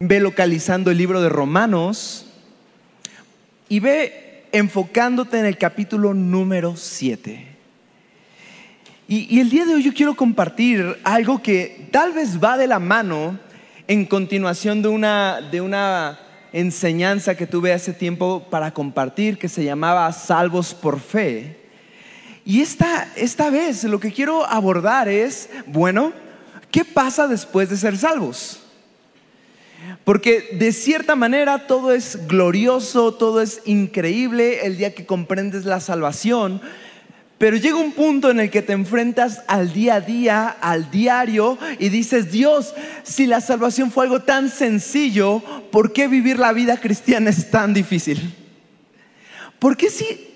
ve localizando el libro de Romanos y ve enfocándote en el capítulo número 7. Y, y, el día de hoy yo quiero compartir algo que tal vez va de la mano en continuación de una, de una enseñanza que tuve hace tiempo para compartir que se llamaba Salvos por Fe. Y esta, esta vez lo que quiero abordar es, bueno, ¿qué pasa después de ser salvos? Porque de cierta manera todo es glorioso, todo es increíble el día que comprendes la salvación, pero llega un punto en el que te enfrentas al día a día, al diario, y dices, Dios, si la salvación fue algo tan sencillo, ¿por qué vivir la vida cristiana es tan difícil? ¿Por qué si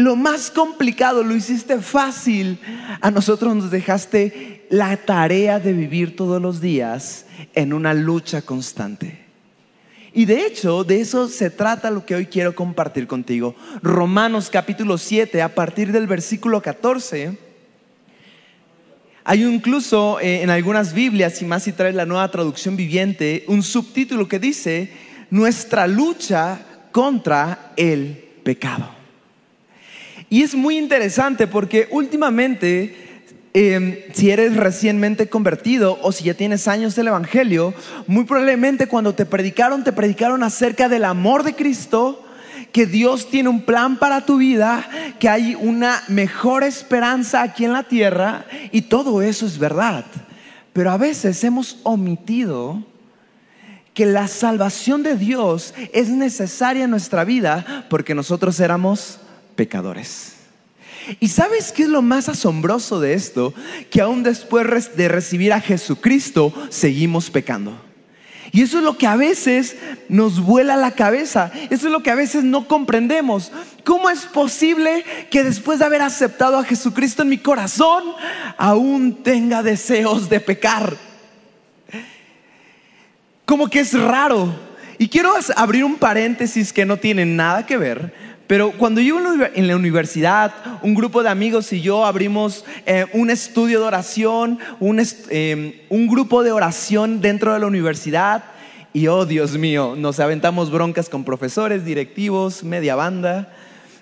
lo más complicado lo hiciste fácil, a nosotros nos dejaste la tarea de vivir todos los días en una lucha constante? Y de hecho, de eso se trata lo que hoy quiero compartir contigo. Romanos capítulo 7, a partir del versículo 14. Hay incluso eh, en algunas Biblias, y más si traes la nueva traducción viviente, un subtítulo que dice, nuestra lucha contra el pecado. Y es muy interesante porque últimamente Em, si eres recientemente convertido o si ya tienes años del Evangelio, muy probablemente cuando te predicaron, te predicaron acerca del amor de Cristo, que Dios tiene un plan para tu vida, que hay una mejor esperanza aquí en la tierra y todo eso es verdad. Pero a veces hemos omitido que la salvación de Dios es necesaria en nuestra vida porque nosotros éramos pecadores. ¿Y sabes qué es lo más asombroso de esto? Que aún después de recibir a Jesucristo, seguimos pecando. Y eso es lo que a veces nos vuela la cabeza. Eso es lo que a veces no comprendemos. ¿Cómo es posible que después de haber aceptado a Jesucristo en mi corazón, aún tenga deseos de pecar? Como que es raro. Y quiero abrir un paréntesis que no tiene nada que ver, pero cuando yo en la universidad, un grupo de amigos y yo abrimos eh, un estudio de oración, eh, un, grupo de oración dentro de la universidad, y oh Dios mío, nos aventamos broncas con profesores, directivos, media banda.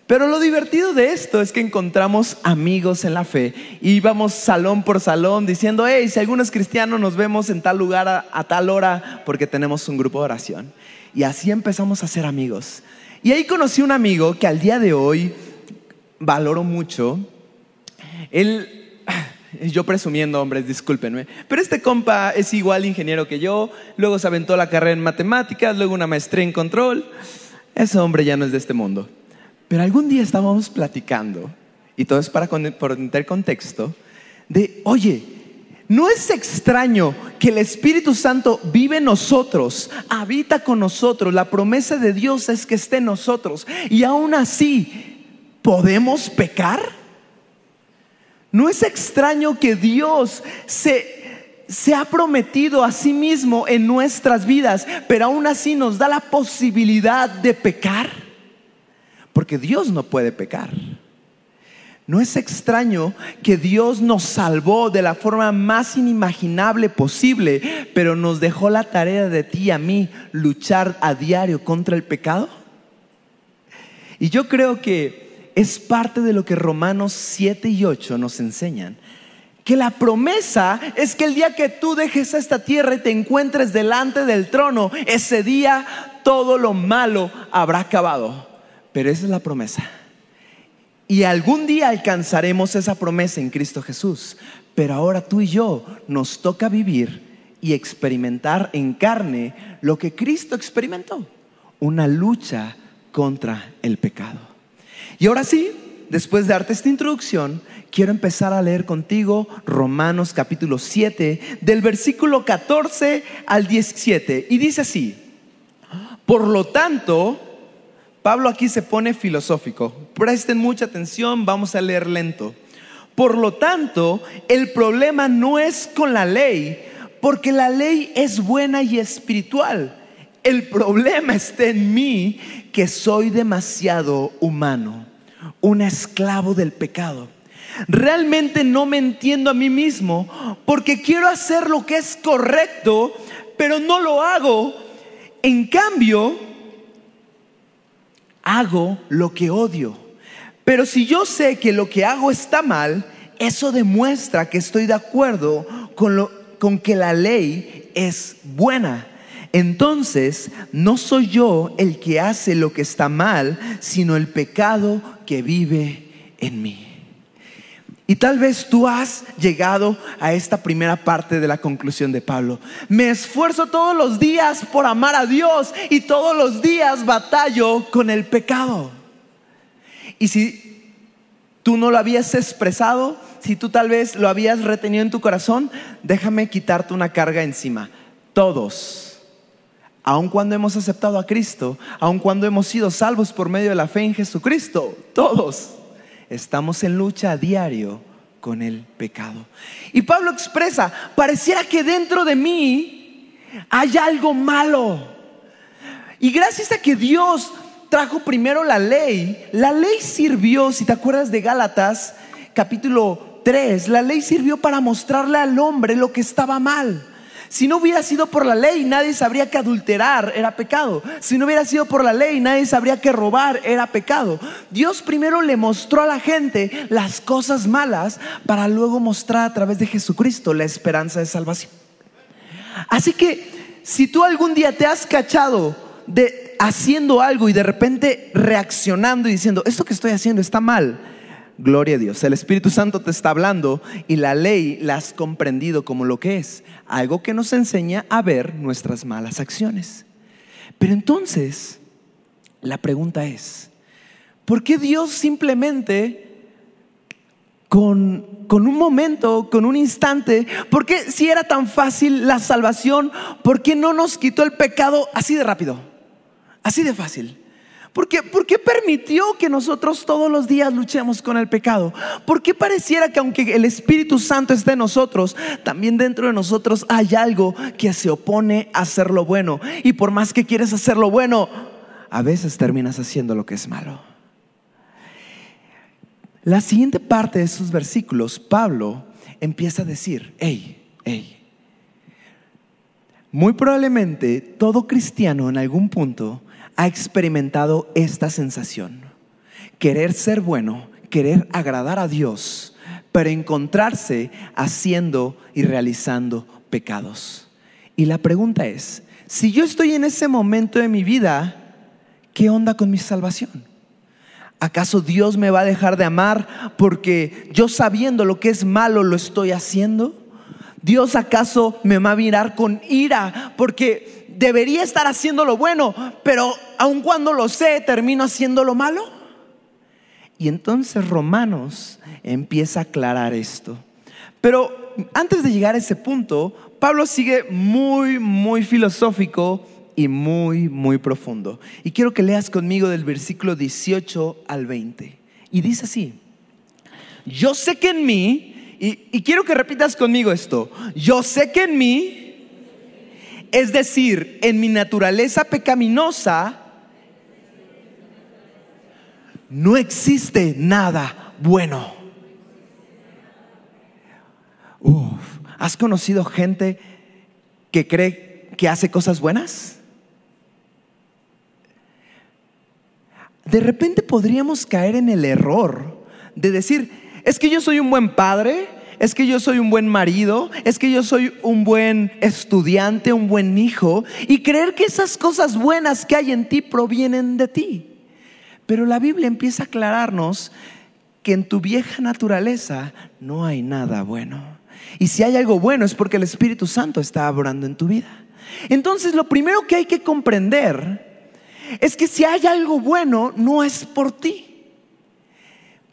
Pero lo divertido de esto es que encontramos amigos en la fe íbamos salón por salón diciendo, hey, si algunos cristianos nos vemos en tal lugar a tal hora porque tenemos un grupo de oración. Y así empezamos a ser amigos. Y ahí conocí un amigo que al día de hoy valoro mucho. Él, yo presumiendo, hombres, discúlpenme, pero este compa es igual ingeniero que yo, luego se aventó la carrera en matemáticas, luego una maestría en control. Ese hombre ya no es de este mundo. Pero algún día estábamos platicando, y todo es para poner contexto, de, oye, ¿No es extraño que el Espíritu Santo vive en nosotros, habita con nosotros? La promesa de Dios es que esté en nosotros. Y aún así, ¿podemos pecar? ¿No es extraño que Dios se, se ha prometido a sí mismo en nuestras vidas, pero aún así nos da la posibilidad de pecar? Porque Dios no puede pecar. No es extraño que Dios nos salvó de la forma más inimaginable posible, pero nos dejó la tarea de ti y a mí luchar a diario contra el pecado. Y yo creo que es parte de lo que Romanos 7 y 8 nos enseñan. Que la promesa es que el día que tú dejes esta tierra y te encuentres delante del trono, ese día todo lo malo habrá acabado. Pero esa es la promesa. Y algún día alcanzaremos esa promesa en Cristo Jesús. Pero ahora tú y yo nos toca vivir y experimentar en carne lo que Cristo experimentó. Una lucha contra el pecado. Y ahora sí, después de darte esta introducción, quiero empezar a leer contigo Romanos capítulo 7, del versículo 14 al 17. Y dice así, por lo tanto, Pablo aquí se pone filosófico. Presten mucha atención, vamos a leer lento. Por lo tanto, el problema no es con la ley, porque la ley es buena y espiritual. El problema está en mí, que soy demasiado humano, un esclavo del pecado. Realmente no me entiendo a mí mismo, porque quiero hacer lo que es correcto, pero no lo hago en cambio, hago lo que odio. Pero si yo sé que lo que hago está mal, eso demuestra que estoy de acuerdo con, lo, con que la ley es buena. Entonces, no soy yo el que hace lo que está mal, sino el pecado que vive en mí. Y tal vez tú has llegado a esta primera parte de la conclusión de Pablo. Me esfuerzo todos los días por amar a Dios y todos los días batallo con el pecado. Y si tú no lo habías expresado, si tú tal vez lo habías retenido en tu corazón, déjame quitarte una carga encima. Todos, aun cuando hemos aceptado a Cristo, aun cuando hemos sido salvos por medio de la fe en Jesucristo, todos estamos en lucha a diario con el pecado. Y Pablo expresa, pareciera que dentro de mí hay algo malo. Y gracias a que Dios trajo primero la ley, la ley sirvió, si te acuerdas de Gálatas capítulo 3, la ley sirvió para mostrarle al hombre lo que estaba mal. Si no hubiera sido por la ley, nadie sabría que adulterar era pecado. Si no hubiera sido por la ley, nadie sabría que robar era pecado. Dios primero le mostró a la gente las cosas malas para luego mostrar a través de Jesucristo la esperanza de salvación. Así que si tú algún día te has cachado de haciendo algo y de repente reaccionando y diciendo, esto que estoy haciendo está mal, Gloria a Dios. El Espíritu Santo te está hablando y la ley la has comprendido como lo que es. Algo que nos enseña a ver nuestras malas acciones. Pero entonces, la pregunta es, ¿por qué Dios simplemente con, con, un momento, con un instante, ¿por qué si era tan fácil la salvación, por qué no nos quitó el pecado así de rápido? Así de fácil. ¿Por qué, permitió que nosotros todos los días luchemos con el pecado? ¿Por qué pareciera que aunque el Espíritu Santo esté en nosotros, también dentro de nosotros hay algo que se opone a hacer lo bueno? Y por más que quieres hacer lo bueno, a veces terminas haciendo lo que es malo. La siguiente parte de esos versículos, Pablo empieza a decir, hey, hey, muy probablemente todo cristiano en algún punto ha experimentado esta sensación. Querer ser bueno, querer agradar a Dios, pero encontrarse haciendo y realizando pecados. Y la pregunta es, si yo estoy en ese momento de mi vida, ¿qué onda con mi salvación? ¿Acaso Dios me va a dejar de amar porque yo sabiendo lo que es malo lo estoy haciendo? ¿Dios acaso me va a mirar con ira porque debería estar haciendo lo bueno, pero aun cuando lo sé, termino haciendo lo malo. Y entonces Romanos empieza a aclarar esto. Pero antes de llegar a ese punto, Pablo sigue muy, muy filosófico y muy, muy profundo. Y quiero que leas conmigo del versículo 18 al 20. Y dice así, yo sé que en mí, y, y quiero que repitas conmigo esto, yo sé que en mí es decir, en mi naturaleza pecaminosa no existe nada bueno. ¿Has conocido gente que cree que hace cosas buenas? De repente podríamos caer en el error de decir, es que yo soy un buen padre, es que yo soy un buen marido, es que yo soy un buen estudiante, un buen hijo, y creer que esas cosas buenas que hay en ti provienen de ti. Pero la Biblia empieza a aclararnos que en tu vieja naturaleza no hay nada bueno. Y si hay algo bueno es porque el Espíritu Santo está obrando en tu vida. Entonces lo primero que hay que comprender es que si hay algo bueno no es por ti.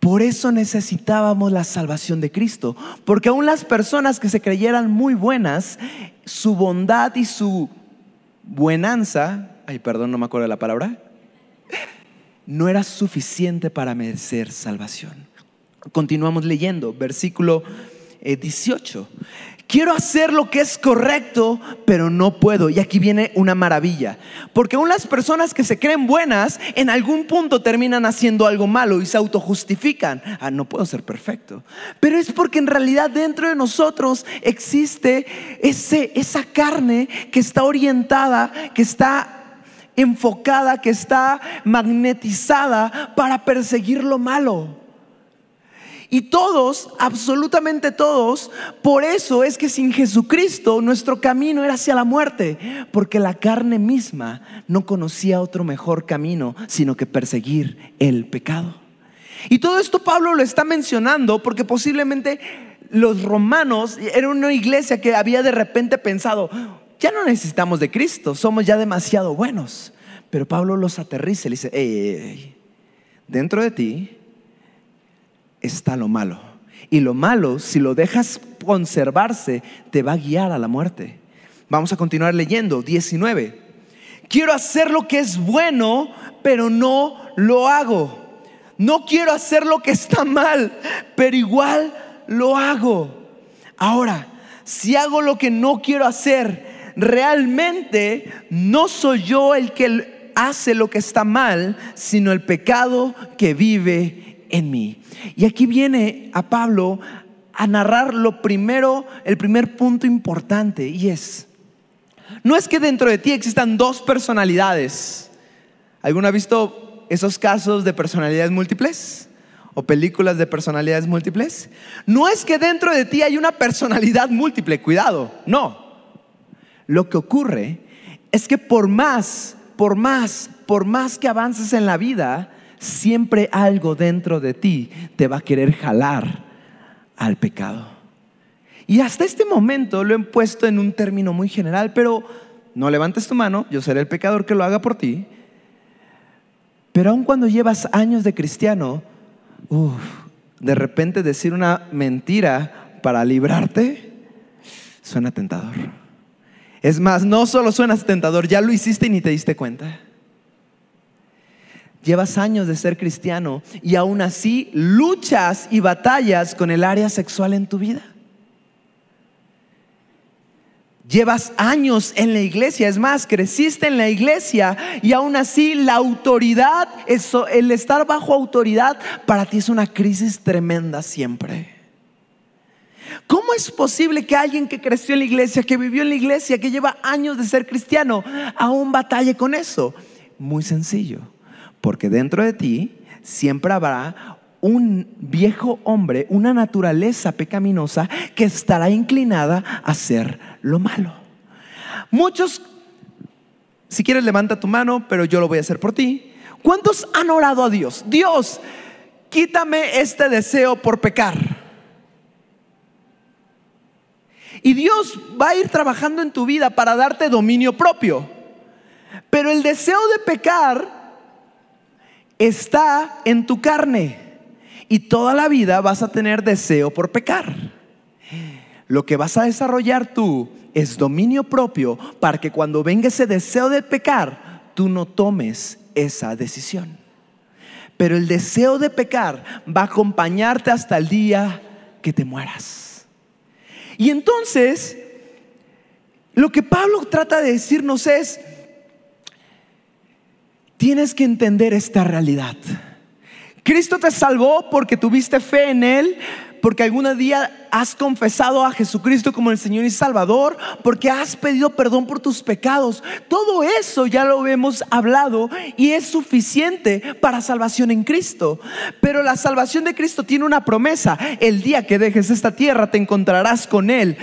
Por eso necesitábamos la salvación de Cristo, porque aún las personas que se creyeran muy buenas, su bondad y su buenanza, ay, perdón, no me acuerdo de la palabra, no era suficiente para merecer salvación. Continuamos leyendo, versículo 18. Quiero hacer lo que es correcto, pero no puedo. Y aquí viene una maravilla. Porque aún las personas que se creen buenas, en algún punto terminan haciendo algo malo y se autojustifican. Ah, no puedo ser perfecto. Pero es porque en realidad dentro de nosotros existe ese, esa carne que está orientada, que está enfocada, que está magnetizada para perseguir lo malo. Y todos, absolutamente todos, por eso es que sin Jesucristo nuestro camino era hacia la muerte, porque la carne misma no conocía otro mejor camino, sino que perseguir el pecado. Y todo esto Pablo lo está mencionando porque posiblemente los romanos eran una iglesia que había de repente pensado, ya no necesitamos de Cristo, somos ya demasiado buenos. Pero Pablo los aterriza y le dice, dentro de ti está lo malo. Y lo malo, si lo dejas conservarse, te va a guiar a la muerte. Vamos a continuar leyendo. 19. Quiero hacer lo que es bueno, pero no lo hago. No quiero hacer lo que está mal, pero igual lo hago. Ahora, si hago lo que no quiero hacer, realmente no soy yo el que hace lo que está mal, sino el pecado que vive en mí. Y aquí viene a Pablo a narrar lo primero, el primer punto importante, y es, no es que dentro de ti existan dos personalidades. ¿Alguno ha visto esos casos de personalidades múltiples? ¿O películas de personalidades múltiples? No es que dentro de ti hay una personalidad múltiple, cuidado, no. Lo que ocurre es que por más, por más, por más que avances en la vida, siempre algo dentro de ti te va a querer jalar al pecado. Y hasta este momento lo he puesto en un término muy general, pero no levantes tu mano, yo seré el pecador que lo haga por ti. Pero aun cuando llevas años de cristiano, de repente decir una mentira para librarte, suena tentador. Es más, no solo suena tentador, ya lo hiciste y ni te diste cuenta. Llevas años de ser cristiano y aún así luchas y batallas con el área sexual en tu vida. Llevas años en la iglesia, es más, creciste en la iglesia y aún así la autoridad, el estar bajo autoridad para ti es una crisis tremenda siempre. ¿Cómo es posible que alguien que creció en la iglesia, que vivió en la iglesia, que lleva años de ser cristiano, aún batalle con eso? Muy sencillo porque dentro de ti siempre habrá un viejo hombre, una naturaleza pecaminosa que estará inclinada a hacer lo malo. Muchos, si quieres levanta tu mano, pero yo lo voy a hacer por ti. ¿Cuántos han orado a Dios? Dios, quítame este deseo por pecar. Y Dios va a ir trabajando en tu vida para darte dominio propio. Pero el deseo de pecar está en tu carne y toda la vida vas a tener deseo por pecar. Lo que vas a desarrollar tú es dominio propio para que cuando venga ese deseo de pecar, tú no tomes esa decisión. Pero el deseo de pecar va a acompañarte hasta el día que te mueras. Y entonces, lo que Pablo trata de decirnos es, Tienes que entender esta realidad. Cristo te salvó porque tuviste fe en Él, porque algún día has confesado a Jesucristo como el Señor y Salvador, porque has pedido perdón por tus pecados. Todo eso ya lo hemos hablado y es suficiente para salvación en Cristo. Pero la salvación de Cristo tiene una promesa. El día que dejes esta tierra te encontrarás con Él.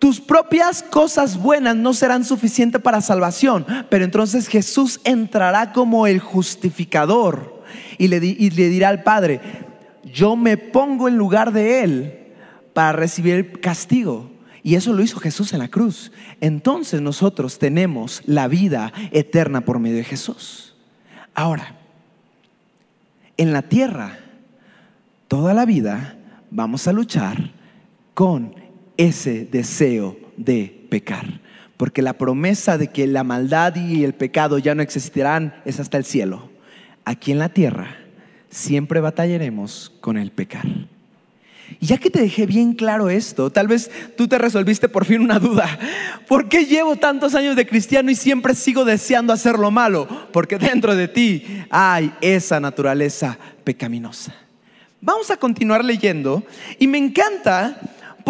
Tus propias cosas buenas no serán suficientes para salvación, pero entonces Jesús entrará como el justificador y le, dirá al Padre, yo me pongo en lugar de Él para recibir el castigo. Y eso lo hizo Jesús en la cruz. Entonces nosotros tenemos la vida eterna por medio de Jesús. Ahora, en la tierra, toda la vida vamos a luchar con ese deseo de pecar. Porque la promesa de que la maldad y el pecado ya no existirán es hasta el cielo. Aquí en la tierra siempre batallaremos con el pecar. Y ya que te dejé bien claro esto, tal vez tú te resolviste por fin una duda. ¿Por qué llevo tantos años de cristiano y siempre sigo deseando hacer lo malo? Porque dentro de ti hay esa naturaleza pecaminosa. Vamos a continuar leyendo y me encanta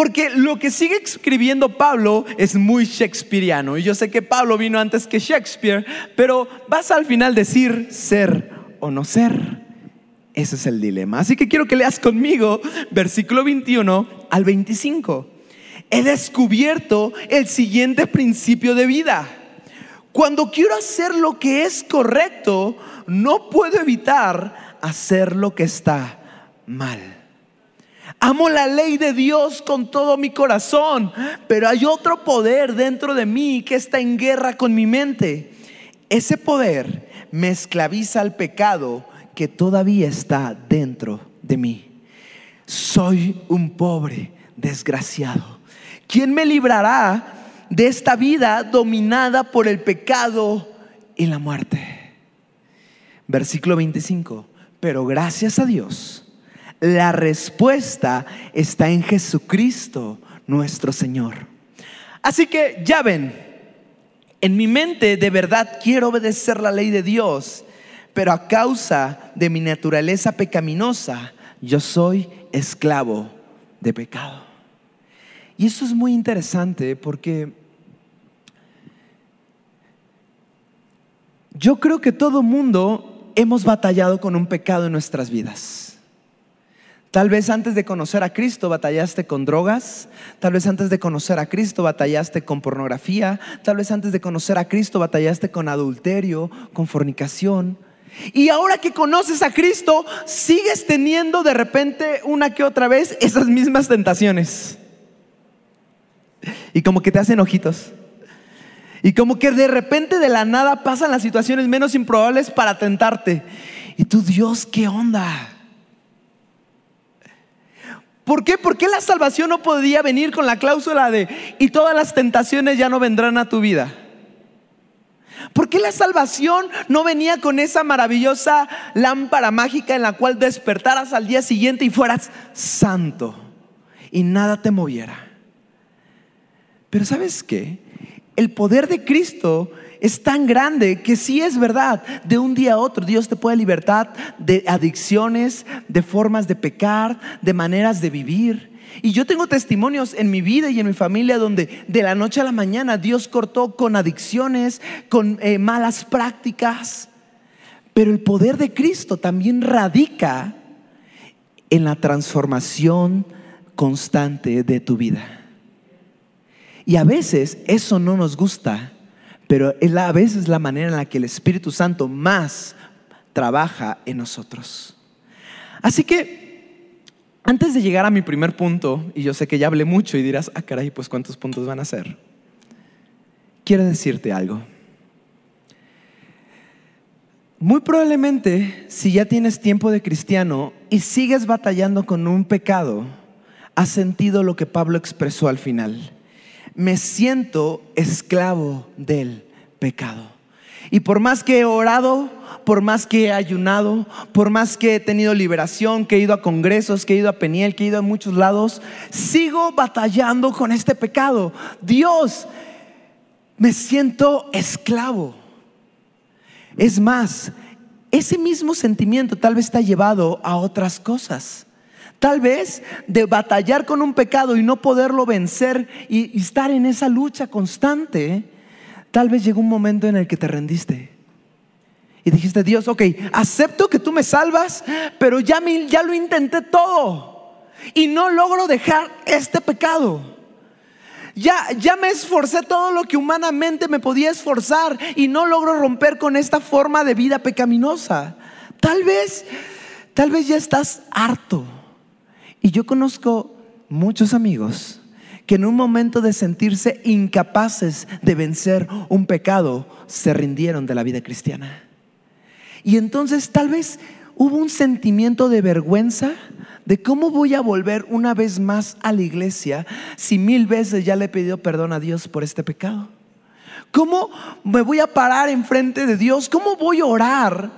porque lo que sigue escribiendo Pablo es muy shakespeariano. Y yo sé que Pablo vino antes que Shakespeare, pero vas al final decir ser o no ser. Ese es el dilema. Así que quiero que leas conmigo versículo 21 al 25. He descubierto el siguiente principio de vida. Cuando quiero hacer lo que es correcto, no puedo evitar hacer lo que está mal. Amo la ley de Dios con todo mi corazón, pero hay otro poder dentro de mí que está en guerra con mi mente. Ese poder me esclaviza al pecado que todavía está dentro de mí. Soy un pobre desgraciado. ¿Quién me librará de esta vida dominada por el pecado y la muerte? Versículo 25. Pero gracias a Dios, la respuesta está en Jesucristo nuestro Señor. Así que ya ven, en mi mente de verdad quiero obedecer la ley de Dios pero a causa de mi naturaleza pecaminosa, yo soy esclavo de pecado. Y eso es muy interesante porque yo creo que todo mundo hemos batallado con un pecado en nuestras vidas. Tal vez antes de conocer a Cristo batallaste con drogas, tal vez antes de conocer a Cristo batallaste con pornografía, tal vez antes de conocer a Cristo batallaste con adulterio, con fornicación. Y ahora que conoces a Cristo, sigues teniendo de repente una que otra vez esas mismas tentaciones. Y como que te hacen ojitos. Y como que de repente de la nada pasan las situaciones menos improbables para tentarte. Y tú, Dios, ¿qué onda? ¿Por qué? ¿Por qué la salvación no podía venir con la cláusula de y todas las tentaciones ya no vendrán a tu vida? ¿Por qué la salvación no venía con esa maravillosa lámpara mágica en la cual despertaras al día siguiente y fueras santo y nada te moviera? Pero ¿sabes qué? El poder de Cristo es tan grande que sí es verdad, de un día a otro Dios te puede libertar de adicciones, de formas de pecar, de maneras de vivir. Y yo tengo testimonios en mi vida y en mi familia donde de la noche a la mañana Dios cortó con adicciones, con eh, malas prácticas. Pero el poder de Cristo también radica en la transformación constante de tu vida. Y a veces eso no nos gusta, pero es a veces la manera en la que el Espíritu Santo más trabaja en nosotros. Así que antes de llegar a mi primer punto, y yo sé que ya hablé mucho y dirás, ah, caray, pues cuántos puntos van a ser. Quiero decirte algo. Muy probablemente, si ya tienes tiempo de cristiano y sigues batallando con un pecado, has sentido lo que Pablo expresó al final. Me siento esclavo del pecado. Y por más que he orado, por más que he ayunado, por más que he tenido liberación, que he ido a congresos, que he ido a Peniel, que he ido a muchos lados, sigo batallando con este pecado. Dios, me siento esclavo. Es más, ese mismo sentimiento tal vez está llevado a otras cosas. Tal vez de batallar con un pecado y no poderlo vencer y, estar en esa lucha constante, tal vez llegó un momento en el que te rendiste. Y dijiste, Dios, ok, acepto que tú me salvas, pero ya, me, ya lo intenté todo y no logro dejar este pecado. Ya, ya me esforcé todo lo que humanamente me podía esforzar y no logro romper con esta forma de vida pecaminosa. Tal vez, tal vez ya estás harto. Y yo conozco muchos amigos que en un momento de sentirse incapaces de vencer un pecado, se rindieron de la vida cristiana. Y entonces tal vez hubo un sentimiento de vergüenza de cómo voy a volver una vez más a la iglesia si mil veces ya le he pedido perdón a Dios por este pecado. ¿Cómo me voy a parar enfrente de Dios? ¿Cómo voy a orar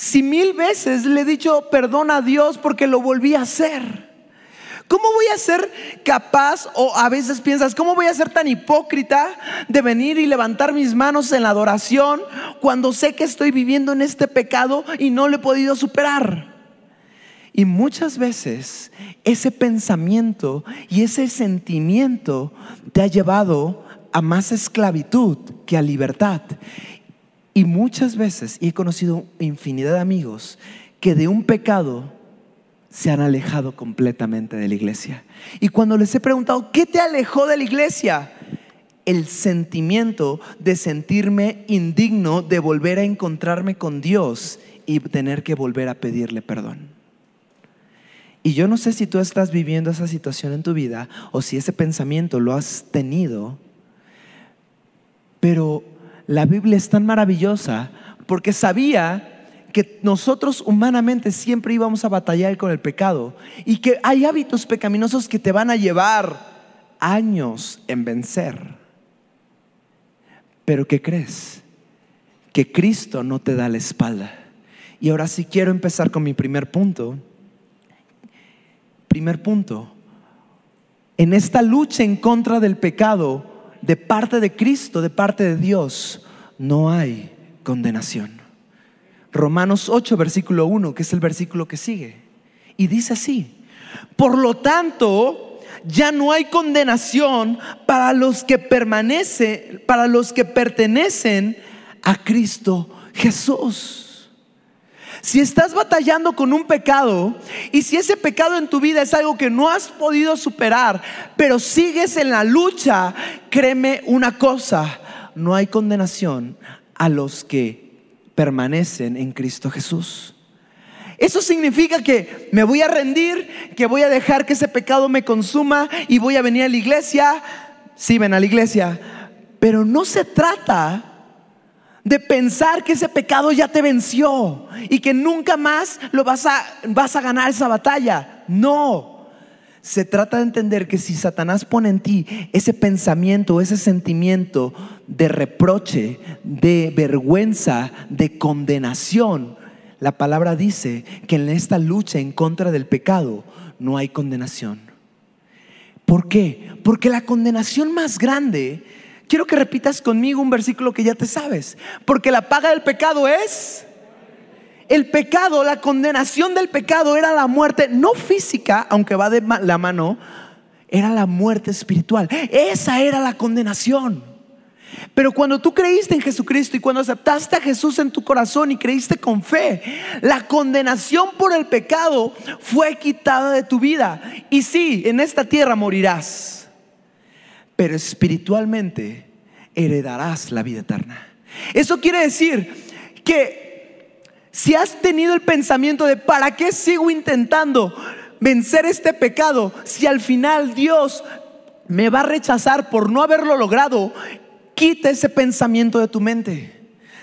si mil veces le he dicho perdón a Dios porque lo volví a hacer? ¿Cómo voy a ser capaz, o a veces piensas, ¿cómo voy a ser tan hipócrita de venir y levantar mis manos en la adoración cuando sé que estoy viviendo en este pecado y no lo he podido superar? Y muchas veces ese pensamiento y ese sentimiento te ha llevado a más esclavitud que a libertad. Y muchas veces, y he conocido infinidad de amigos, que de un pecado se han alejado completamente de la iglesia. Y cuando les he preguntado, ¿qué te alejó de la iglesia? El sentimiento de sentirme indigno de volver a encontrarme con Dios y tener que volver a pedirle perdón. Y yo no sé si tú estás viviendo esa situación en tu vida o si ese pensamiento lo has tenido, pero la Biblia es tan maravillosa porque sabía que nosotros humanamente siempre íbamos a batallar con el pecado y que hay hábitos pecaminosos que te van a llevar años en vencer. Pero ¿qué crees? Que Cristo no te da la espalda. Y ahora sí quiero empezar con mi primer punto. Primer punto. En esta lucha en contra del pecado, de parte de Cristo, de parte de Dios, no hay condenación. Romanos 8, versículo 1, que es el versículo que sigue. Y dice así, por lo tanto, ya no hay condenación para los que permanecen, para los que pertenecen a Cristo Jesús. Si estás batallando con un pecado y si ese pecado en tu vida es algo que no has podido superar, pero sigues en la lucha, créeme una cosa, no hay condenación a los que permanecen en Cristo Jesús. Eso significa que me voy a rendir, que voy a dejar que ese pecado me consuma y voy a venir a la iglesia. Sí, ven a la iglesia. Pero no se trata de pensar que ese pecado ya te venció y que nunca más lo vas a, vas a ganar esa batalla. No. Se trata de entender que si Satanás pone en ti ese pensamiento, ese sentimiento de reproche, de vergüenza, de condenación, la palabra dice que en esta lucha en contra del pecado no hay condenación. ¿Por qué? Porque la condenación más grande, quiero que repitas conmigo un versículo que ya te sabes, porque la paga del pecado es el pecado, la condenación del pecado era la muerte, no física, aunque va de la mano, era la muerte espiritual. Esa era la condenación. Pero cuando tú creíste en Jesucristo y cuando aceptaste a Jesús en tu corazón y creíste con fe, la condenación por el pecado fue quitada de tu vida. Y sí, en esta tierra morirás, pero espiritualmente heredarás la vida eterna. Eso quiere decir que si has tenido el pensamiento de ¿para qué sigo intentando vencer este pecado si al final Dios me va a rechazar por no haberlo logrado? Quita ese pensamiento de tu mente.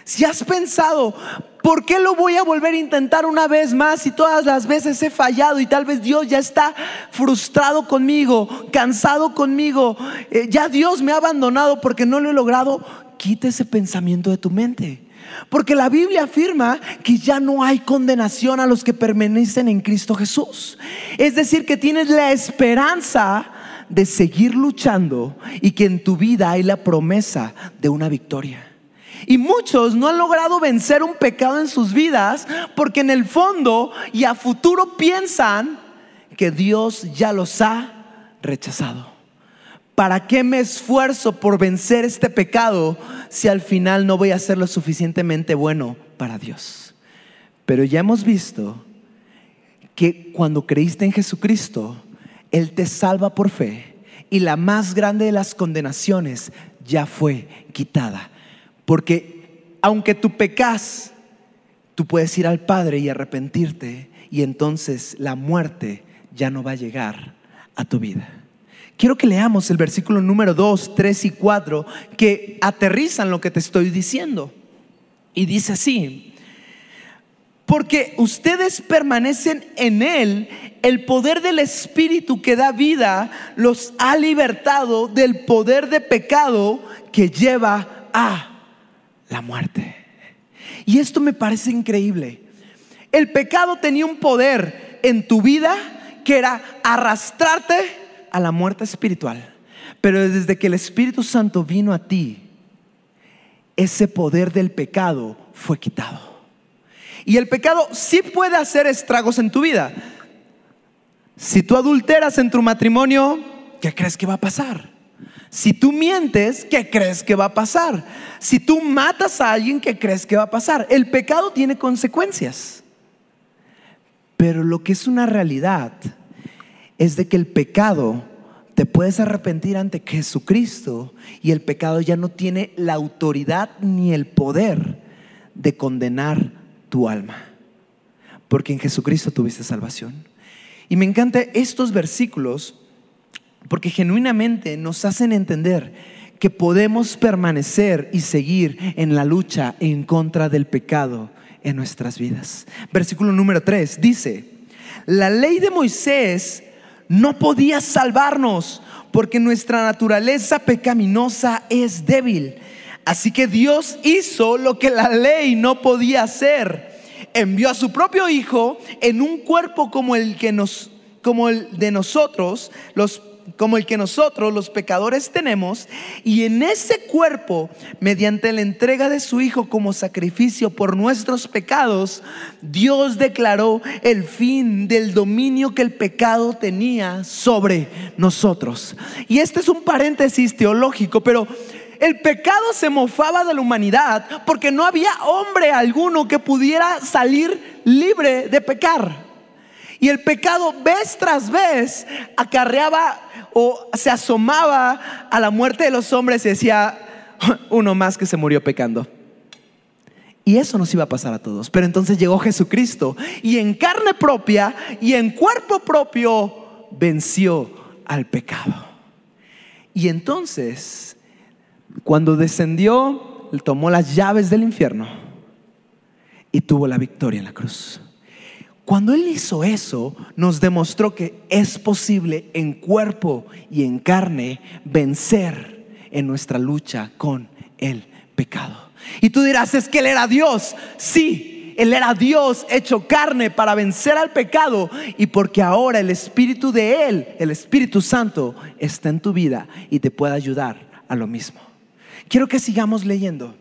Si has pensado, ¿por qué lo voy a volver a intentar una vez más si todas las veces he fallado y tal vez Dios ya está frustrado conmigo, cansado conmigo, eh, ya Dios me ha abandonado porque no lo he logrado? Quita ese pensamiento de tu mente. Porque la Biblia afirma que ya no hay condenación a los que permanecen en Cristo Jesús. Es decir, que tienes la esperanza de seguir luchando y que en tu vida hay la promesa de una victoria. Y muchos no han logrado vencer un pecado en sus vidas porque en el fondo y a futuro piensan que Dios ya los ha rechazado. ¿para qué me esfuerzo por vencer este pecado si al final no voy a ser lo suficientemente bueno para Dios? Pero ya hemos visto que cuando creíste en Jesucristo, Él te salva por fe y la más grande de las condenaciones ya fue quitada. Porque aunque tú pecas, tú puedes ir al Padre y arrepentirte y entonces la muerte ya no va a llegar a tu vida. Quiero que leamos el versículo número 2, 3 y 4 que aterrizan lo que te estoy diciendo. Y dice así, porque ustedes permanecen en Él, el poder del Espíritu que da vida los ha libertado del poder de pecado que lleva a la muerte. Y esto me parece increíble. El pecado tenía un poder en tu vida que era arrastrarte a la muerte espiritual. Pero desde que el Espíritu Santo vino a ti, ese poder del pecado fue quitado. Y el pecado sí puede hacer estragos en tu vida. Si tú adulteras en tu matrimonio, ¿qué crees que va a pasar? Si tú mientes, ¿qué crees que va a pasar? Si tú matas a alguien, ¿qué crees que va a pasar? El pecado tiene consecuencias. Pero lo que es una realidad es de que el pecado te puedes arrepentir ante Jesucristo y el pecado ya no tiene la autoridad ni el poder de condenar tu alma. Porque en Jesucristo tuviste salvación. Y me encantan estos versículos porque genuinamente nos hacen entender que podemos permanecer y seguir en la lucha en contra del pecado en nuestras vidas. Versículo número 3 dice, la ley de Moisés no podía salvarnos porque nuestra naturaleza pecaminosa es débil. Así que Dios hizo lo que la ley no podía hacer. Envió a su propio hijo en un cuerpo como el que nos como el de nosotros, los como el que nosotros los pecadores tenemos, y en ese cuerpo, mediante la entrega de su Hijo como sacrificio por nuestros pecados, Dios declaró el fin del dominio que el pecado tenía sobre nosotros. Y este es un paréntesis teológico, pero el pecado se mofaba de la humanidad porque no había hombre alguno que pudiera salir libre de pecar. Y el pecado vez tras vez acarreaba o se asomaba a la muerte de los hombres y decía, uno más que se murió pecando. Y eso nos iba a pasar a todos. Pero entonces llegó Jesucristo y en carne propia y en cuerpo propio venció al pecado. Y entonces, cuando descendió, tomó las llaves del infierno y tuvo la victoria en la cruz. Cuando Él hizo eso, nos demostró que es posible en cuerpo y en carne vencer en nuestra lucha con el pecado. Y tú dirás, es que Él era Dios. Sí, Él era Dios hecho carne para vencer al pecado y porque ahora el Espíritu de Él, el Espíritu Santo, está en tu vida y te puede ayudar a lo mismo. Quiero que sigamos leyendo.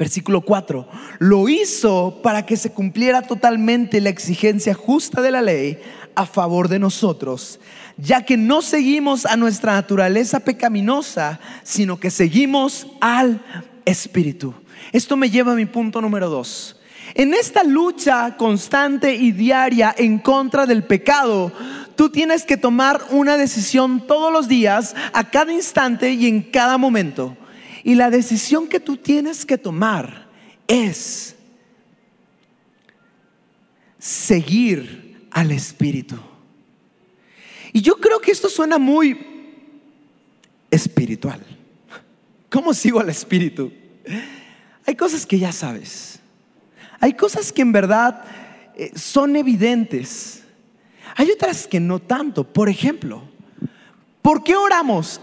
Versículo 4, lo hizo para que se cumpliera totalmente la exigencia justa de la ley a favor de nosotros, ya que no seguimos a nuestra naturaleza pecaminosa, sino que seguimos al Espíritu. Esto me lleva a mi punto número 2. En esta lucha constante y diaria en contra del pecado, tú tienes que tomar una decisión todos los días, a cada instante y en cada momento. Y la decisión que tú tienes que tomar es seguir al Espíritu. Y yo creo que esto suena muy espiritual. ¿Cómo sigo al Espíritu? Hay cosas que ya sabes. Hay cosas que en verdad eh, son evidentes. Hay otras que no tanto. Por ejemplo, ¿por qué oramos?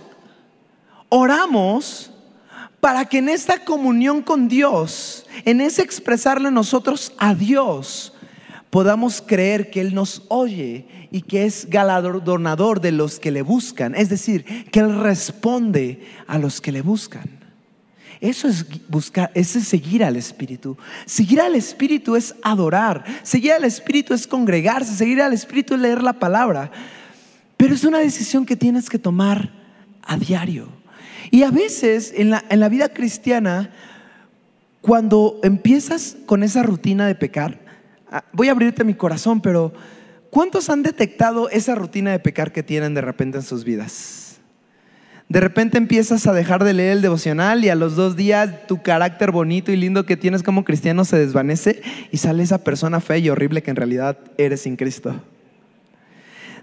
Oramos para que en esta comunión con Dios, en ese expresarle nosotros a Dios, podamos creer que Él nos oye y que es galardonador de los que le buscan. Es decir, que Él responde a los que le buscan. Eso es buscar, ese es seguir al Espíritu. Seguir al Espíritu es adorar. Seguir al Espíritu es congregarse. Seguir al Espíritu es leer la palabra. Pero es una decisión que tienes que tomar a diario. Y a veces en la, en la vida cristiana, cuando empiezas con esa rutina de pecar, ah, voy a abrirte mi corazón, pero ¿cuántos han detectado esa rutina de pecar que tienen de repente en sus vidas? De repente empiezas a dejar de leer el devocional y a los dos días tu carácter bonito y lindo que tienes como cristiano se desvanece y sale esa persona fea y horrible que en realidad eres sin Cristo.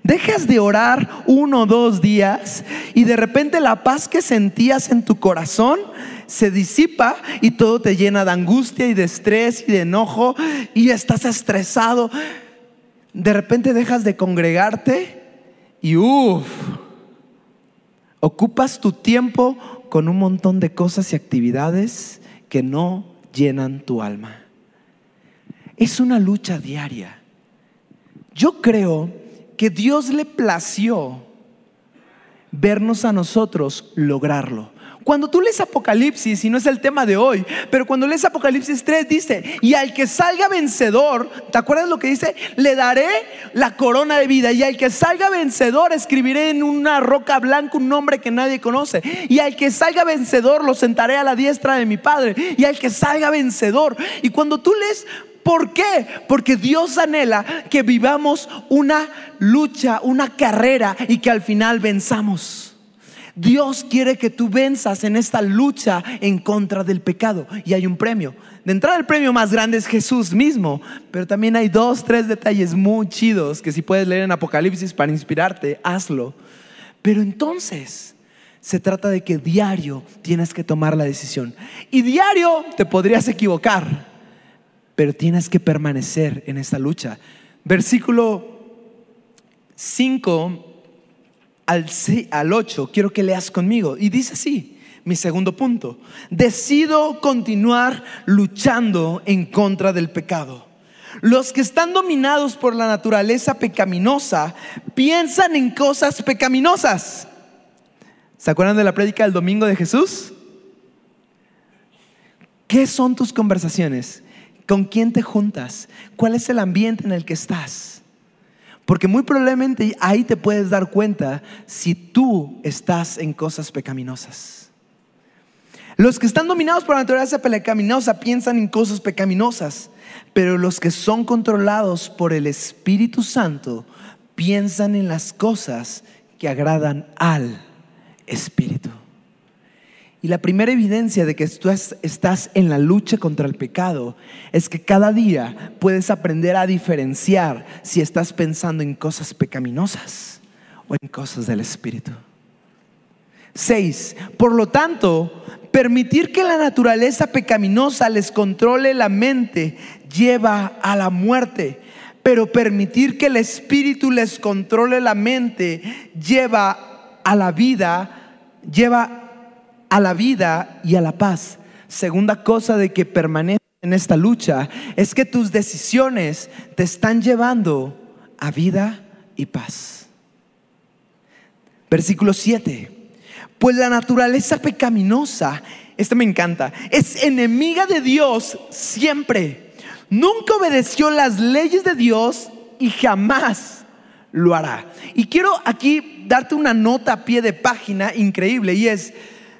Dejas de orar uno o dos días y de repente la paz que sentías en tu corazón se disipa y todo te llena de angustia y de estrés y de enojo y estás estresado. De repente dejas de congregarte y uff, ocupas tu tiempo con un montón de cosas y actividades que no llenan tu alma. Es una lucha diaria. Yo creo que Dios le plació vernos a nosotros lograrlo. Cuando tú lees Apocalipsis, y no es el tema de hoy, pero cuando lees Apocalipsis 3 dice, y al que salga vencedor, ¿te acuerdas lo que dice? Le daré la corona de vida, y al que salga vencedor escribiré en una roca blanca un nombre que nadie conoce, y al que salga vencedor lo sentaré a la diestra de mi Padre, y al que salga vencedor. Y cuando tú lees ¿Por qué? Porque Dios anhela que vivamos una lucha, una carrera y que al final venzamos. Dios quiere que tú venzas en esta lucha en contra del pecado y hay un premio. De entrada el premio más grande es Jesús mismo, pero también hay dos, tres detalles muy chidos que si puedes leer en Apocalipsis para inspirarte, hazlo. Pero entonces se trata de que diario tienes que tomar la decisión. Y diario te podrías equivocar, pero tienes que permanecer en esta lucha. Versículo 5 al, al 8, quiero que leas conmigo. Y dice así, mi segundo punto, decido continuar luchando en contra del pecado. Los que están dominados por la naturaleza pecaminosa piensan en cosas pecaminosas. ¿Se acuerdan de la prédica del domingo de Jesús? ¿Qué son tus conversaciones? ¿Con quién te juntas? ¿Cuál es el ambiente en el que estás? Porque muy probablemente ahí te puedes dar cuenta si tú estás en cosas pecaminosas. Los que están dominados por la naturaleza pecaminosa piensan en cosas pecaminosas, pero los que son controlados por el Espíritu Santo piensan en las cosas que agradan al Espíritu. Y la primera evidencia de que tú estás en la lucha contra el pecado es que cada día puedes aprender a diferenciar si estás pensando en cosas pecaminosas o en cosas del Espíritu. Seis, por lo tanto, permitir que la naturaleza pecaminosa les controle la mente lleva a la muerte, pero permitir que el Espíritu les controle la mente lleva a la vida, lleva a la vida y a la paz. Segunda cosa de que permanece en esta lucha es que tus decisiones te están llevando a vida y paz. Versículo 7. Pues la naturaleza pecaminosa, este me encanta, es enemiga de Dios siempre. Nunca obedeció las leyes de Dios y jamás lo hará. Y quiero aquí darte una nota a pie de página increíble y es,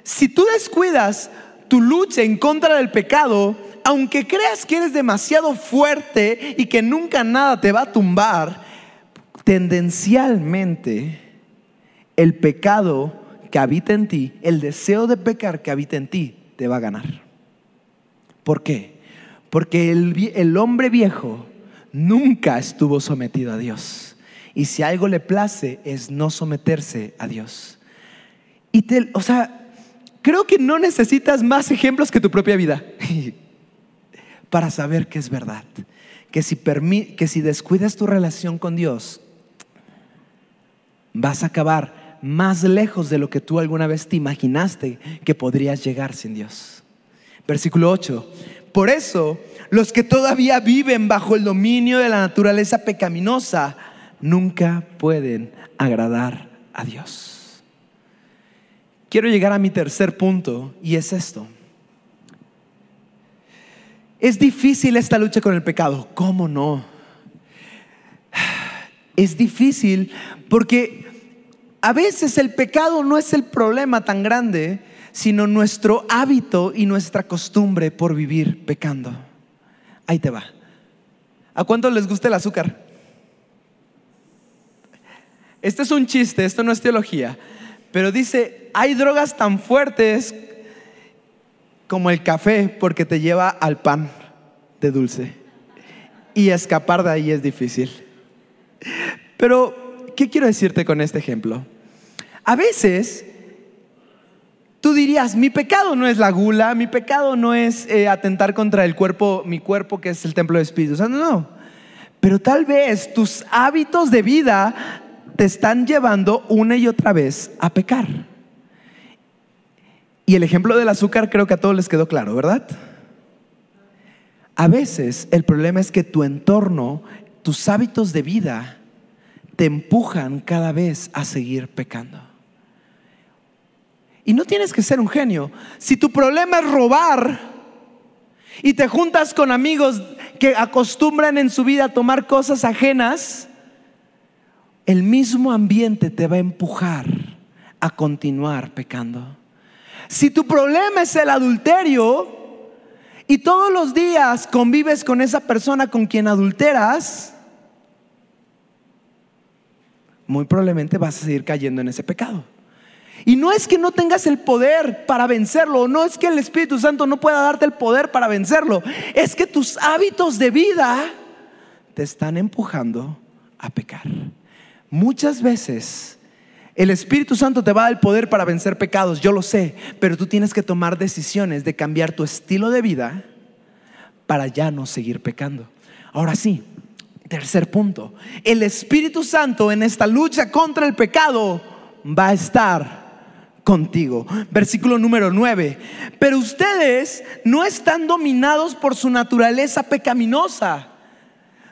si tú descuidas tu lucha en contra del pecado, aunque creas que eres demasiado fuerte y que nunca nada te va a tumbar, tendencialmente el pecado que habita en ti, el deseo de pecar que habita en ti, te va a ganar. ¿Por qué? Porque el, hombre viejo nunca estuvo sometido a Dios. Y si algo le place es no someterse a Dios. O sea, Creo que no necesitas más ejemplos que tu propia vida para saber que es verdad. Que si, que si descuidas tu relación con Dios, vas a acabar más lejos de lo que tú alguna vez te imaginaste que podrías llegar sin Dios. Versículo 8. Por eso, los que todavía viven bajo el dominio de la naturaleza pecaminosa nunca pueden agradar a Dios quiero llegar a mi tercer punto y es esto. Es difícil esta lucha con el pecado, ¿cómo no? Es difícil porque a veces el pecado no es el problema tan grande, sino nuestro hábito y nuestra costumbre por vivir pecando. Ahí te va. ¿A cuánto les gusta el azúcar? Este es un chiste, esto no es teología. Pero dice, hay drogas tan fuertes como el café porque te lleva al pan de dulce. Y escapar de ahí es difícil. Pero, ¿qué quiero decirte con este ejemplo? A veces tú dirías, mi pecado no es la gula, mi pecado no es eh, atentar contra el cuerpo, mi cuerpo que es el templo del Espíritu Santo, no. Pero tal vez tus hábitos de vida te están llevando una y otra vez a pecar. Y el ejemplo del azúcar creo que a todos les quedó claro, ¿verdad? A veces el problema es que tu entorno, tus hábitos de vida, te empujan cada vez a seguir pecando. Y no tienes que ser un genio. Si tu problema es robar y te juntas con amigos que acostumbran en su vida a tomar cosas ajenas, el mismo ambiente te va a empujar a continuar pecando. Si tu problema es el adulterio y todos los días convives con esa persona con quien adulteras, muy probablemente vas a seguir cayendo en ese pecado. Y no es que no tengas el poder para vencerlo, no es que el Espíritu Santo no pueda darte el poder para vencerlo, es que tus hábitos de vida te están empujando a pecar. Muchas veces el Espíritu Santo te va a dar el poder para vencer pecados, yo lo sé, pero tú tienes que tomar decisiones de cambiar tu estilo de vida para ya no seguir pecando. Ahora sí, tercer punto, el Espíritu Santo en esta lucha contra el pecado va a estar contigo. Versículo número 9. Pero ustedes no están dominados por su naturaleza pecaminosa,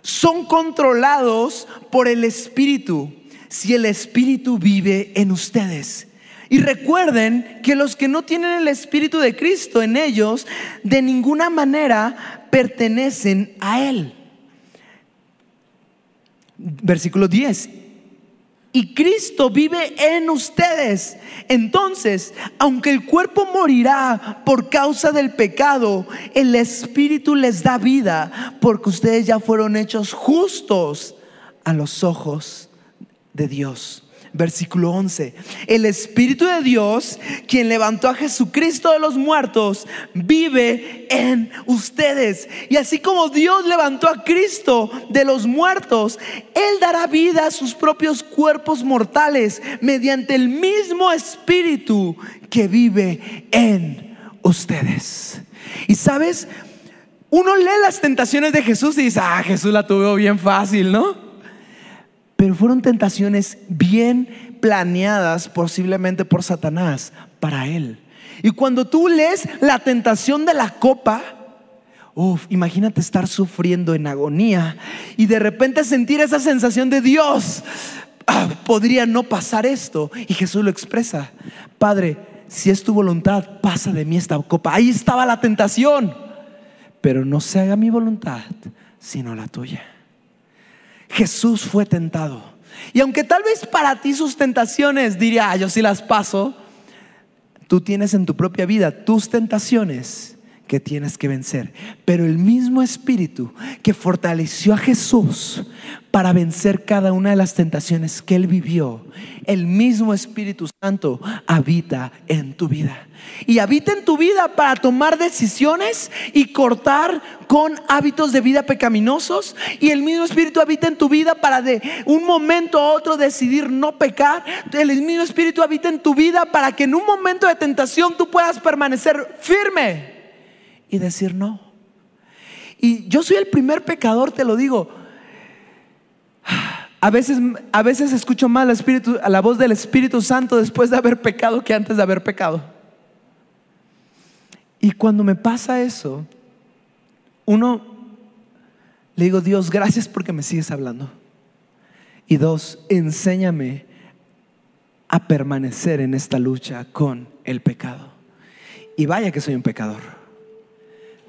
son controlados por el Espíritu si el Espíritu vive en ustedes. Y recuerden que los que no tienen el Espíritu de Cristo en ellos, de ninguna manera pertenecen a Él. Versículo 10. Y Cristo vive en ustedes. Entonces, aunque el cuerpo morirá por causa del pecado, el Espíritu les da vida porque ustedes ya fueron hechos justos a los ojos de Dios. Versículo 11. El Espíritu de Dios, quien levantó a Jesucristo de los muertos, vive en ustedes. Y así como Dios levantó a Cristo de los muertos, Él dará vida a sus propios cuerpos mortales mediante el mismo Espíritu que vive en ustedes. Y sabes, uno lee las tentaciones de Jesús y dice, ah, Jesús la tuvo bien fácil, ¿no? Pero fueron tentaciones bien planeadas posiblemente por Satanás para él. Y cuando tú lees la tentación de la copa, Uf, imagínate estar sufriendo en agonía y de repente sentir esa sensación de Dios. Ah, podría no pasar esto. Y Jesús lo expresa. Padre, si es tu voluntad, pasa de mí esta copa. Ahí estaba la tentación. Pero no se haga mi voluntad, sino la tuya. Jesús fue tentado. Y aunque tal vez para ti sus tentaciones diría, ah, yo sí las paso, tú tienes en tu propia vida tus tentaciones que tienes que vencer. Pero el mismo espíritu que fortaleció a Jesús para vencer cada una de las tentaciones que él vivió, el mismo Espíritu Santo habita en tu vida. Y habita en tu vida para tomar decisiones y cortar con hábitos de vida pecaminosos. Y el mismo Espíritu habita en tu vida para de un momento a otro decidir no pecar. El mismo Espíritu habita en tu vida para que en un momento de tentación tú puedas permanecer firme y decir no. Y yo soy el primer pecador, te lo digo. A veces, a veces escucho más Espíritu, a la voz del Espíritu Santo después de haber pecado que antes de haber pecado. Y cuando me pasa eso, uno, le digo, Dios, gracias porque me sigues hablando. Y dos, enséñame a permanecer en esta lucha con el pecado. Y vaya que soy un pecador.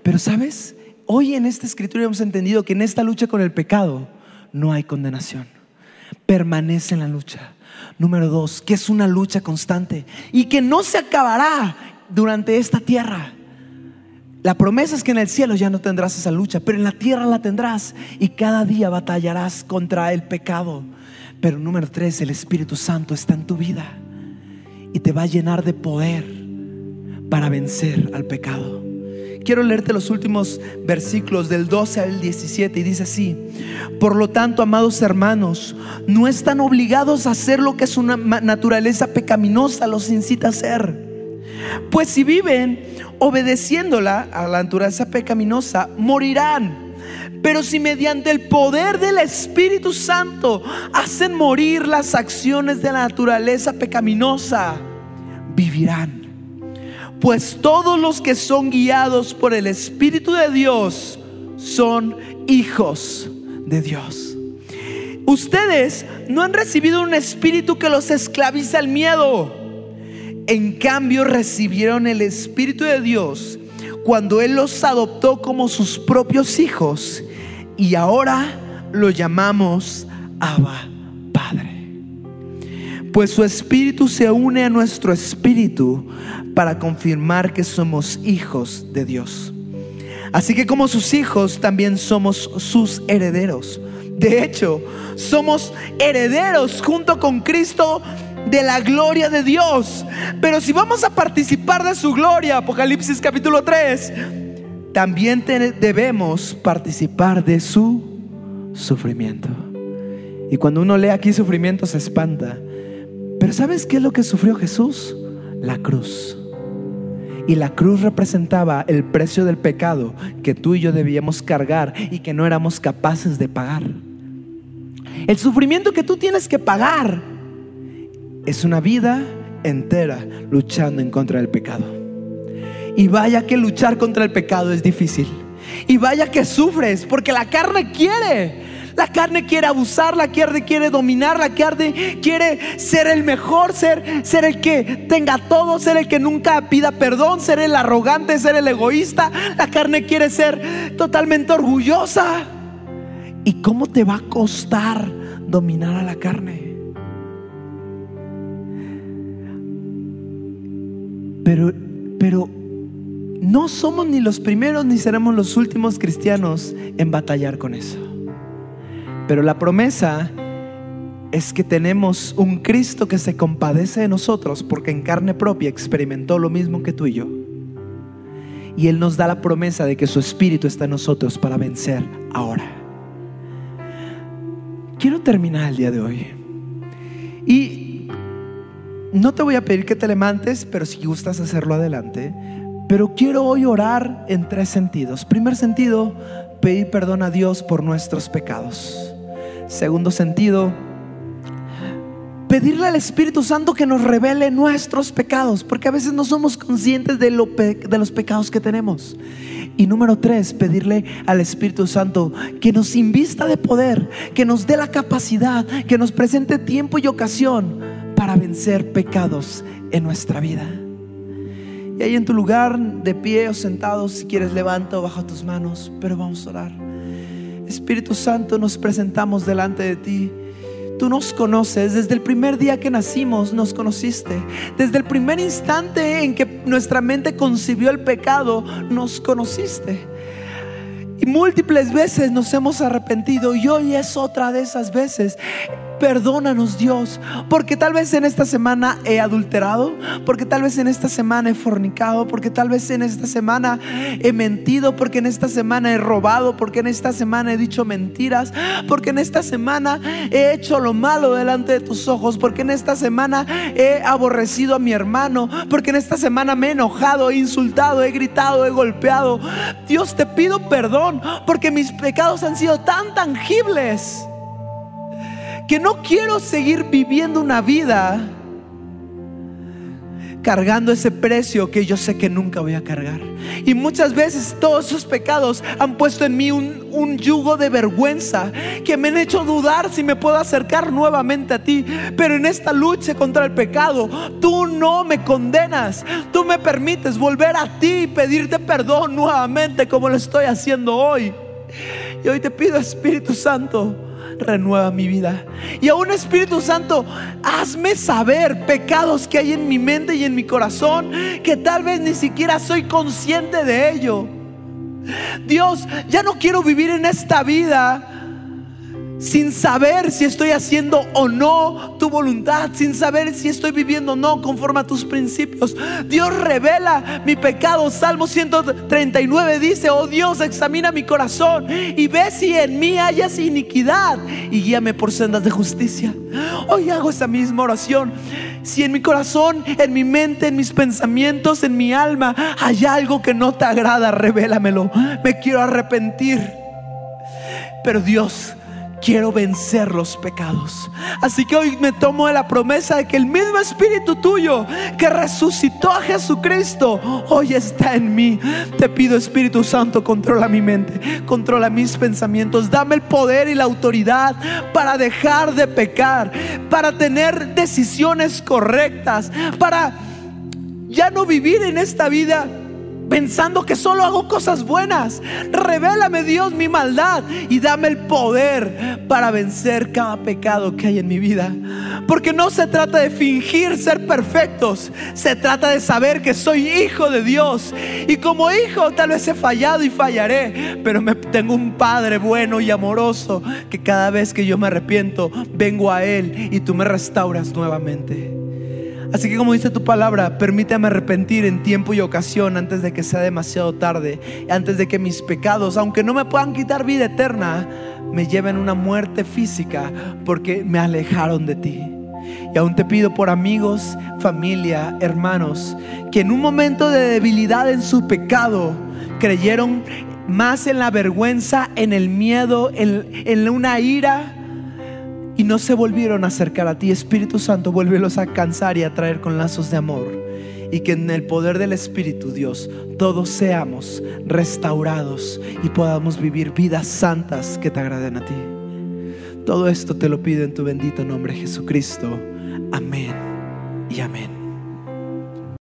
Pero sabes, hoy en esta escritura hemos entendido que en esta lucha con el pecado no hay condenación. Permanece en la lucha. Número dos, que es una lucha constante y que no se acabará durante esta tierra. La promesa es que en el cielo ya no tendrás esa lucha, pero en la tierra la tendrás y cada día batallarás contra el pecado. Pero número tres, el Espíritu Santo está en tu vida y te va a llenar de poder para vencer al pecado. Quiero leerte los últimos versículos del 12 al 17 y dice así, por lo tanto, amados hermanos, no están obligados a hacer lo que su naturaleza pecaminosa los incita a hacer. Pues si viven obedeciéndola a la naturaleza pecaminosa, morirán. Pero si mediante el poder del Espíritu Santo hacen morir las acciones de la naturaleza pecaminosa, vivirán pues todos los que son guiados por el Espíritu de Dios son hijos de Dios. Ustedes no han recibido un espíritu que los esclaviza al miedo. En cambio recibieron el Espíritu de Dios cuando Él los adoptó como sus propios hijos y ahora lo llamamos Abba. Pues su Espíritu se une a nuestro Espíritu para confirmar que somos hijos de Dios. Así que como sus hijos también somos sus herederos. De hecho, somos herederos junto con Cristo de la gloria de Dios. Pero si vamos a participar de su gloria, Apocalipsis capítulo 3, también debemos participar de su sufrimiento. Y cuando uno lee aquí sufrimiento se espanta. Pero ¿sabes qué es lo que sufrió Jesús? La cruz. Y la cruz representaba el precio del pecado que tú y yo debíamos cargar y que no éramos capaces de pagar. El sufrimiento que tú tienes que pagar es una vida entera luchando en contra del pecado. Y vaya que luchar contra el pecado es difícil. Y vaya que sufres porque la carne quiere. La carne quiere abusar, la carne quiere dominar, la carne quiere ser el mejor, ser, ser el que tenga todo, ser el que nunca pida perdón, ser el arrogante, ser el egoísta. La carne quiere ser totalmente orgullosa. ¿Y cómo te va a costar dominar a la carne? Pero, pero no somos ni los primeros ni seremos los últimos cristianos en batallar con eso. Pero la promesa es que tenemos un Cristo que se compadece de nosotros porque en carne propia experimentó lo mismo que tú y yo. Y Él nos da la promesa de que su Espíritu está en nosotros para vencer ahora. Quiero terminar el día de hoy. Y no te voy a pedir que te levantes, pero si gustas hacerlo adelante. Pero quiero hoy orar en tres sentidos. Primer sentido, pedir perdón a Dios por nuestros pecados. Segundo sentido, pedirle al Espíritu Santo que nos revele nuestros pecados, porque a veces no somos conscientes de, de los pecados que tenemos. Y número tres, pedirle al Espíritu Santo que nos invista de poder, que nos dé la capacidad, que nos presente tiempo y ocasión para vencer pecados en nuestra vida. Y ahí en tu lugar, de pie o sentado, si quieres levanta o baja tus manos, pero vamos a orar. Espíritu Santo, nos presentamos delante de ti. Tú nos conoces, desde el primer día que nacimos nos conociste, desde el primer instante en que nuestra mente concibió el pecado, nos conociste. Y múltiples veces nos hemos arrepentido y hoy es otra de esas veces. Perdónanos Dios, porque tal vez en esta semana he adulterado, porque tal vez en esta semana he fornicado, porque tal vez en esta semana he mentido, porque en esta semana he robado, porque en esta semana he dicho mentiras, porque en esta semana he hecho lo malo delante de tus ojos, porque en esta semana he aborrecido a mi hermano, porque en esta semana me he enojado, he insultado, he gritado, he golpeado. Dios te pido perdón porque mis pecados han sido tan tangibles que no quiero seguir viviendo una vida cargando ese precio que yo sé que nunca voy a cargar. Y muchas veces todos esos pecados han puesto en mí un, un, yugo de vergüenza que me han hecho dudar si me puedo acercar nuevamente a ti. Pero en esta lucha contra el pecado, tú no me condenas. Tú me permites volver a ti y pedirte perdón nuevamente como lo estoy haciendo hoy. Y hoy te pido, Espíritu Santo, renueva mi vida. Y aún Espíritu Santo, hazme saber pecados que hay en mi mente y en mi corazón que tal vez ni siquiera soy consciente de ello. Dios, ya no quiero vivir en esta vida sin saber si estoy haciendo o no tu voluntad, sin saber si estoy viviendo o no conforme a tus principios. Dios revela mi pecado. Salmo 139 dice, oh Dios, examina mi corazón y ve si en mí hayas iniquidad y guíame por sendas de justicia. Hoy hago esa misma oración. Si en mi corazón, en mi mente, en mis pensamientos, en mi alma hay algo que no te agrada, revélamelo. Me quiero arrepentir. Pero Dios, quiero vencer los pecados. Así que hoy me tomo de la promesa de que el mismo Espíritu tuyo que resucitó a Jesucristo hoy está en mí. Te pido Espíritu Santo, controla mi mente, controla mis pensamientos, dame el poder y la autoridad para dejar de pecar, para tener decisiones correctas, para ya no vivir en esta vida pensando que solo hago cosas buenas. Revélame Dios mi maldad y dame el poder para vencer cada pecado que hay en mi vida. Porque no se trata de fingir ser perfectos, se trata de saber que soy hijo de Dios. Y como hijo tal vez he fallado y fallaré, pero me, tengo un Padre bueno y amoroso que cada vez que yo me arrepiento, vengo a Él y tú me restauras nuevamente. Así que como dice tu palabra, permítame arrepentir en tiempo y ocasión antes de que sea demasiado tarde, antes de que mis pecados, aunque no me puedan quitar vida eterna, me lleven a una muerte física porque me alejaron de ti. Y aún te pido por amigos, familia, hermanos, que en un momento de debilidad en su pecado creyeron más en la vergüenza, en el miedo, en, en una ira y no se volvieron a acercar a ti. Espíritu Santo, vuélvelos a cansar y a traer con lazos de amor. Y que en el poder del Espíritu, Dios, todos seamos restaurados y podamos vivir vidas santas que te agraden a ti. Todo esto te lo pido en tu bendito nombre, Jesucristo. Amén y amén.